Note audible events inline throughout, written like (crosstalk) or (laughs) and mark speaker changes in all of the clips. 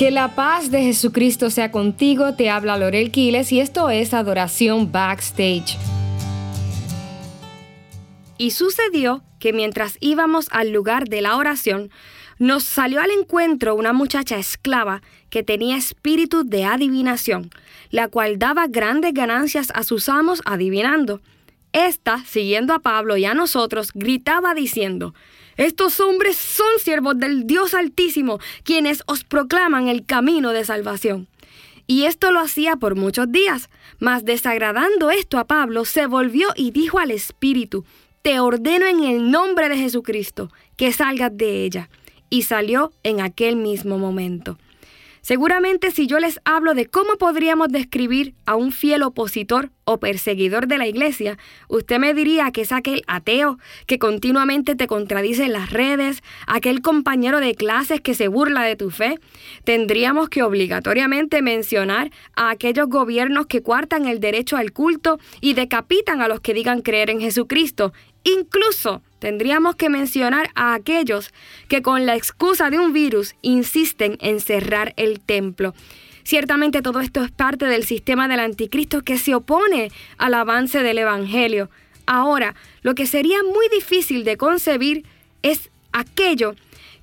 Speaker 1: Que la paz de Jesucristo sea contigo, te habla Lorel Quiles y esto es Adoración Backstage. Y sucedió que mientras íbamos al lugar de la oración, nos salió al encuentro una muchacha esclava que tenía espíritu de adivinación, la cual daba grandes ganancias a sus amos adivinando. Esta, siguiendo a Pablo y a nosotros, gritaba diciendo, estos hombres son siervos del Dios Altísimo, quienes os proclaman el camino de salvación. Y esto lo hacía por muchos días, mas desagradando esto a Pablo, se volvió y dijo al Espíritu, Te ordeno en el nombre de Jesucristo que salgas de ella. Y salió en aquel mismo momento. Seguramente si yo les hablo de cómo podríamos describir a un fiel opositor o perseguidor de la iglesia, usted me diría que es aquel ateo que continuamente te contradice en las redes, aquel compañero de clases que se burla de tu fe. Tendríamos que obligatoriamente mencionar a aquellos gobiernos que cuartan el derecho al culto y decapitan a los que digan creer en Jesucristo Incluso tendríamos que mencionar a aquellos que con la excusa de un virus insisten en cerrar el templo. Ciertamente todo esto es parte del sistema del anticristo que se opone al avance del Evangelio. Ahora, lo que sería muy difícil de concebir es aquello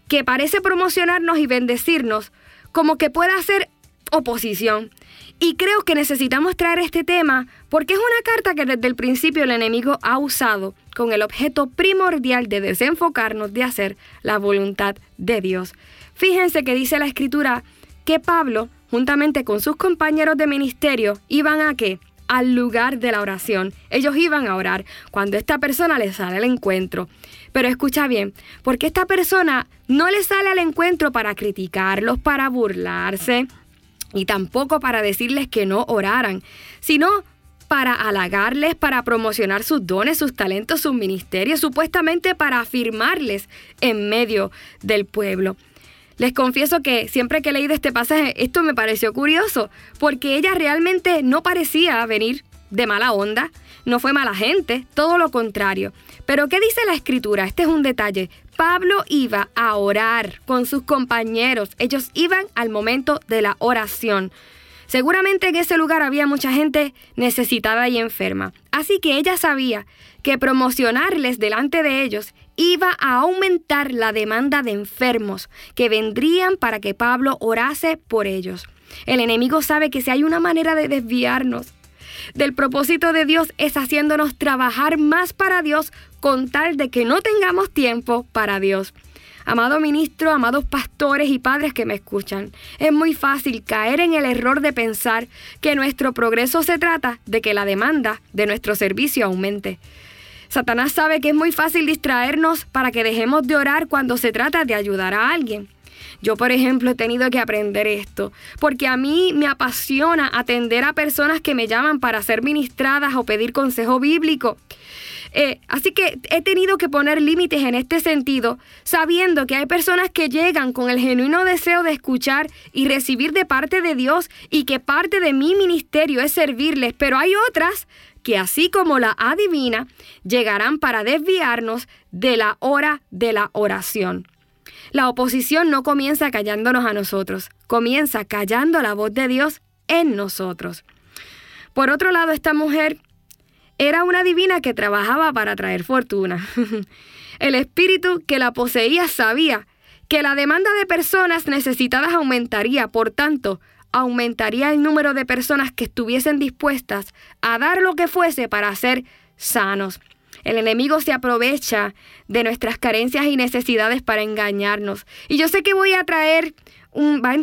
Speaker 1: que parece promocionarnos y bendecirnos como que pueda ser oposición. Y creo que necesitamos traer este tema porque es una carta que desde el principio el enemigo ha usado con el objeto primordial de desenfocarnos de hacer la voluntad de Dios. Fíjense que dice la escritura que Pablo, juntamente con sus compañeros de ministerio, iban a qué? Al lugar de la oración. Ellos iban a orar cuando esta persona les sale al encuentro. Pero escucha bien, porque esta persona no le sale al encuentro para criticarlos, para burlarse, y tampoco para decirles que no oraran, sino para halagarles, para promocionar sus dones, sus talentos, sus ministerios, supuestamente para afirmarles en medio del pueblo. Les confieso que siempre que he leído este pasaje, esto me pareció curioso, porque ella realmente no parecía venir de mala onda, no fue mala gente, todo lo contrario. Pero ¿qué dice la escritura? Este es un detalle. Pablo iba a orar con sus compañeros. Ellos iban al momento de la oración. Seguramente en ese lugar había mucha gente necesitada y enferma. Así que ella sabía que promocionarles delante de ellos iba a aumentar la demanda de enfermos que vendrían para que Pablo orase por ellos. El enemigo sabe que si hay una manera de desviarnos del propósito de Dios es haciéndonos trabajar más para Dios con tal de que no tengamos tiempo para Dios. Amado ministro, amados pastores y padres que me escuchan, es muy fácil caer en el error de pensar que nuestro progreso se trata de que la demanda de nuestro servicio aumente. Satanás sabe que es muy fácil distraernos para que dejemos de orar cuando se trata de ayudar a alguien. Yo, por ejemplo, he tenido que aprender esto, porque a mí me apasiona atender a personas que me llaman para ser ministradas o pedir consejo bíblico. Eh, así que he tenido que poner límites en este sentido, sabiendo que hay personas que llegan con el genuino deseo de escuchar y recibir de parte de Dios y que parte de mi ministerio es servirles, pero hay otras que así como la adivina, llegarán para desviarnos de la hora de la oración. La oposición no comienza callándonos a nosotros, comienza callando la voz de Dios en nosotros. Por otro lado, esta mujer era una divina que trabajaba para traer fortuna. (laughs) El espíritu que la poseía sabía que la demanda de personas necesitadas aumentaría, por tanto, aumentaría el número de personas que estuviesen dispuestas a dar lo que fuese para ser sanos. El enemigo se aprovecha de nuestras carencias y necesidades para engañarnos. Y yo sé que voy a traer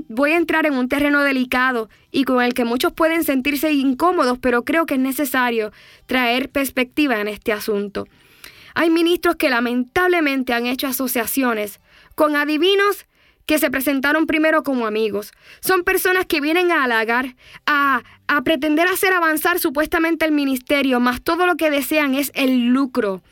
Speaker 1: voy a entrar en un terreno delicado y con el que muchos pueden sentirse incómodos, pero creo que es necesario traer perspectiva en este asunto. Hay ministros que lamentablemente han hecho asociaciones con adivinos que se presentaron primero como amigos. Son personas que vienen a halagar, a, a pretender hacer avanzar supuestamente el ministerio, más todo lo que desean es el lucro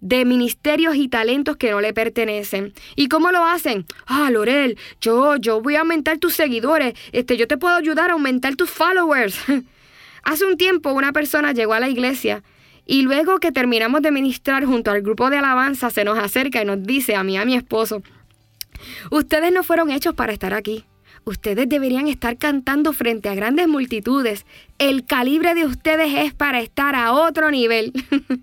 Speaker 1: de ministerios y talentos que no le pertenecen. ¿Y cómo lo hacen? Ah, Lorel, yo, yo voy a aumentar tus seguidores, este, yo te puedo ayudar a aumentar tus followers. (laughs) Hace un tiempo una persona llegó a la iglesia y luego que terminamos de ministrar junto al grupo de alabanza se nos acerca y nos dice a mí, a mi esposo, Ustedes no fueron hechos para estar aquí. ustedes deberían estar cantando frente a grandes multitudes. El calibre de ustedes es para estar a otro nivel. (laughs)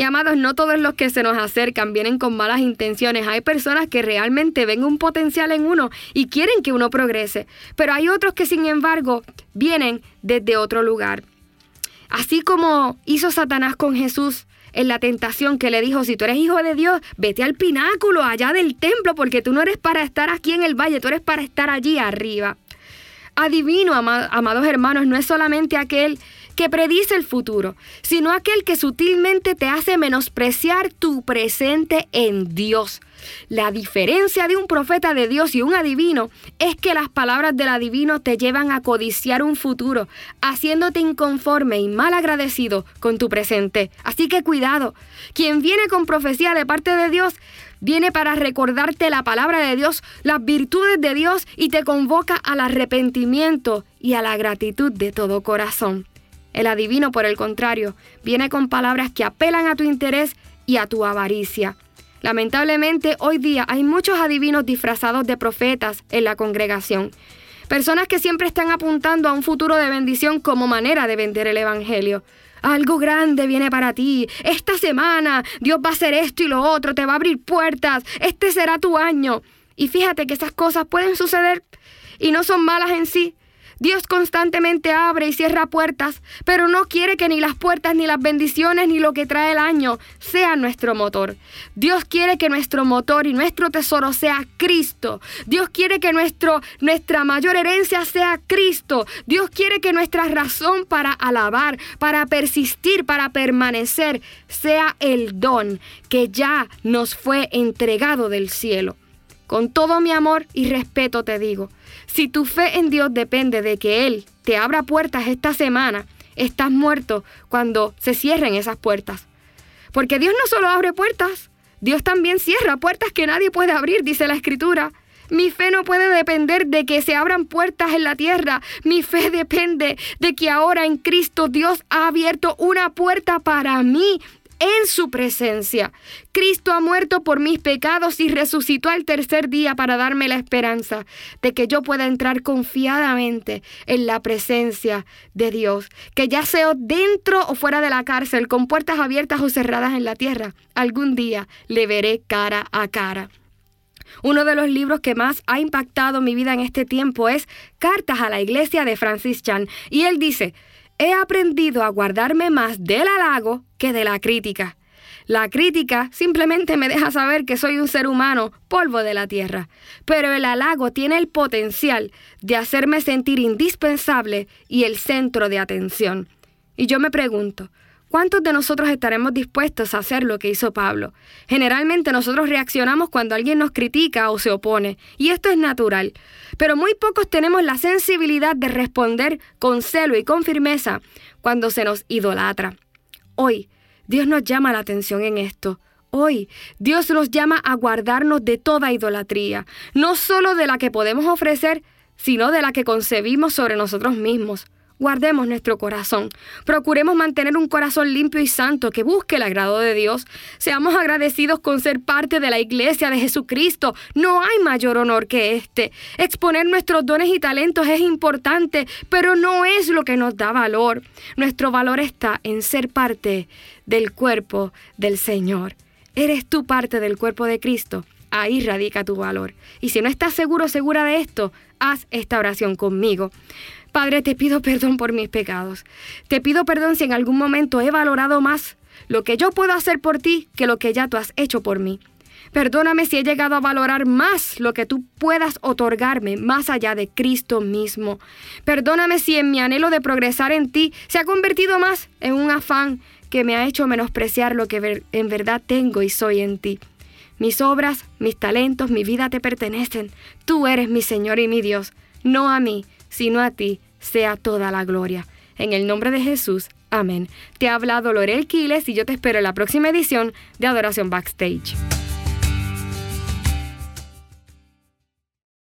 Speaker 1: y amados, no todos los que se nos acercan vienen con malas intenciones. Hay personas que realmente ven un potencial en uno y quieren que uno progrese. Pero hay otros que sin embargo vienen desde otro lugar. Así como hizo Satanás con Jesús, en la tentación que le dijo, si tú eres hijo de Dios, vete al pináculo allá del templo, porque tú no eres para estar aquí en el valle, tú eres para estar allí arriba. Adivino, amados hermanos, no es solamente aquel que predice el futuro, sino aquel que sutilmente te hace menospreciar tu presente en Dios. La diferencia de un profeta de Dios y un adivino es que las palabras del adivino te llevan a codiciar un futuro, haciéndote inconforme y mal agradecido con tu presente. Así que cuidado, quien viene con profecía de parte de Dios viene para recordarte la palabra de Dios, las virtudes de Dios y te convoca al arrepentimiento y a la gratitud de todo corazón. El adivino, por el contrario, viene con palabras que apelan a tu interés y a tu avaricia. Lamentablemente, hoy día hay muchos adivinos disfrazados de profetas en la congregación. Personas que siempre están apuntando a un futuro de bendición como manera de vender el Evangelio. Algo grande viene para ti. Esta semana Dios va a hacer esto y lo otro, te va a abrir puertas. Este será tu año. Y fíjate que esas cosas pueden suceder y no son malas en sí, Dios constantemente abre y cierra puertas, pero no quiere que ni las puertas, ni las bendiciones, ni lo que trae el año sea nuestro motor. Dios quiere que nuestro motor y nuestro tesoro sea Cristo. Dios quiere que nuestro, nuestra mayor herencia sea Cristo. Dios quiere que nuestra razón para alabar, para persistir, para permanecer, sea el don que ya nos fue entregado del cielo. Con todo mi amor y respeto te digo, si tu fe en Dios depende de que Él te abra puertas esta semana, estás muerto cuando se cierren esas puertas. Porque Dios no solo abre puertas, Dios también cierra puertas que nadie puede abrir, dice la Escritura. Mi fe no puede depender de que se abran puertas en la tierra. Mi fe depende de que ahora en Cristo Dios ha abierto una puerta para mí en su presencia. Cristo ha muerto por mis pecados y resucitó al tercer día para darme la esperanza de que yo pueda entrar confiadamente en la presencia de Dios. Que ya sea dentro o fuera de la cárcel, con puertas abiertas o cerradas en la tierra, algún día le veré cara a cara. Uno de los libros que más ha impactado mi vida en este tiempo es Cartas a la Iglesia de Francis Chan. Y él dice, he aprendido a guardarme más del halago que de la crítica. La crítica simplemente me deja saber que soy un ser humano, polvo de la tierra, pero el halago tiene el potencial de hacerme sentir indispensable y el centro de atención. Y yo me pregunto, ¿Cuántos de nosotros estaremos dispuestos a hacer lo que hizo Pablo? Generalmente nosotros reaccionamos cuando alguien nos critica o se opone, y esto es natural, pero muy pocos tenemos la sensibilidad de responder con celo y con firmeza cuando se nos idolatra. Hoy, Dios nos llama la atención en esto. Hoy Dios nos llama a guardarnos de toda idolatría, no solo de la que podemos ofrecer, sino de la que concebimos sobre nosotros mismos. Guardemos nuestro corazón. Procuremos mantener un corazón limpio y santo que busque el agrado de Dios. Seamos agradecidos con ser parte de la iglesia de Jesucristo. No hay mayor honor que este. Exponer nuestros dones y talentos es importante, pero no es lo que nos da valor. Nuestro valor está en ser parte del cuerpo del Señor. ¿Eres tú parte del cuerpo de Cristo? Ahí radica tu valor. Y si no estás seguro, segura de esto, haz esta oración conmigo. Padre, te pido perdón por mis pecados. Te pido perdón si en algún momento he valorado más lo que yo puedo hacer por ti que lo que ya tú has hecho por mí. Perdóname si he llegado a valorar más lo que tú puedas otorgarme más allá de Cristo mismo. Perdóname si en mi anhelo de progresar en ti se ha convertido más en un afán que me ha hecho menospreciar lo que en verdad tengo y soy en ti. Mis obras, mis talentos, mi vida te pertenecen. Tú eres mi Señor y mi Dios, no a mí, sino a ti sea toda la gloria. En el nombre de Jesús, amén. Te ha hablado Lorel Quiles y yo te espero en la próxima edición de Adoración Backstage.